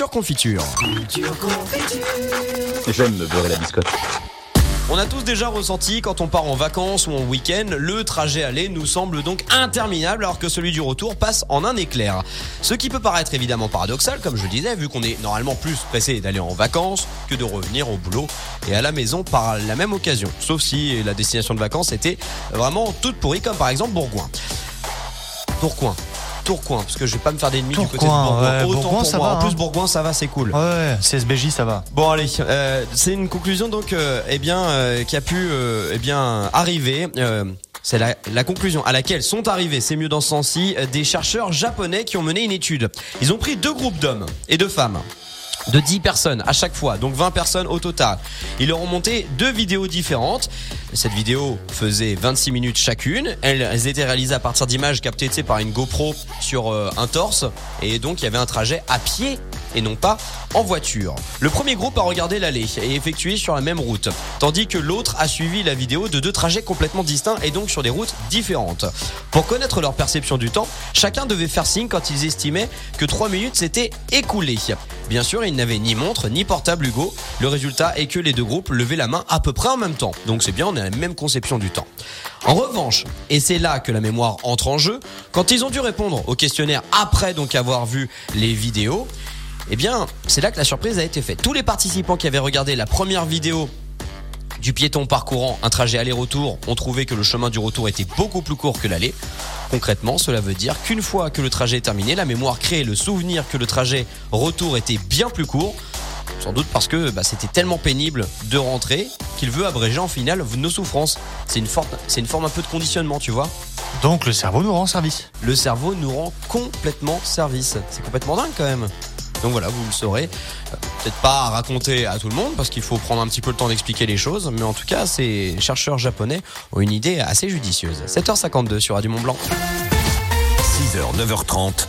Culture Confiture. J'aime me beurrer la biscotte. On a tous déjà ressenti quand on part en vacances ou en week-end, le trajet aller nous semble donc interminable alors que celui du retour passe en un éclair. Ce qui peut paraître évidemment paradoxal, comme je le disais, vu qu'on est normalement plus pressé d'aller en vacances que de revenir au boulot et à la maison par la même occasion. Sauf si la destination de vacances était vraiment toute pourrie, comme par exemple Bourgoin. Tourcoing. Tourcoing, parce que je vais pas me faire d'ennemis du côté de Bourgoin. ouais, Autant Bourgoin, pour ça moi. va, En plus, hein. Bourgoin, ça va, c'est cool. Ouais, CSBJ, ça va. Bon allez, euh, c'est une conclusion donc euh, eh bien euh, qui a pu euh, eh bien arriver. c'est la, la conclusion à laquelle sont arrivés, c'est mieux dans ce sens-ci, des chercheurs japonais qui ont mené une étude. Ils ont pris deux groupes d'hommes et de femmes de 10 personnes à chaque fois, donc 20 personnes au total. Ils leur ont monté deux vidéos différentes. Cette vidéo faisait 26 minutes chacune. Elles, étaient réalisées à partir d'images captées par une GoPro sur euh, un torse. Et donc il y avait un trajet à pied et non pas en voiture. Le premier groupe a regardé l'allée et effectué sur la même route, tandis que l'autre a suivi la vidéo de deux trajets complètement distincts et donc sur des routes différentes. Pour connaître leur perception du temps, chacun devait faire signe quand ils estimaient que 3 minutes s'étaient écoulées. Bien sûr, ils n'avaient ni montre ni portable Hugo. Le résultat est que les deux groupes levaient la main à peu près en même temps. Donc c'est bien, on a la même conception du temps. En revanche, et c'est là que la mémoire entre en jeu, quand ils ont dû répondre au questionnaire après avoir vu les vidéos, eh bien, c'est là que la surprise a été faite. Tous les participants qui avaient regardé la première vidéo du piéton parcourant un trajet aller-retour ont trouvé que le chemin du retour était beaucoup plus court que l'aller. Concrètement, cela veut dire qu'une fois que le trajet est terminé, la mémoire crée le souvenir que le trajet retour était bien plus court. Sans doute parce que bah, c'était tellement pénible de rentrer qu'il veut abréger en finale nos souffrances. C'est une, forme, c'est une forme un peu de conditionnement, tu vois. Donc le cerveau nous rend service. Le cerveau nous rend complètement service. C'est complètement dingue quand même. Donc voilà, vous le saurez. Peut-être pas à raconter à tout le monde parce qu'il faut prendre un petit peu le temps d'expliquer les choses, mais en tout cas, ces chercheurs japonais ont une idée assez judicieuse. 7h52 sur Radio Mont Blanc. 6h, 9h30.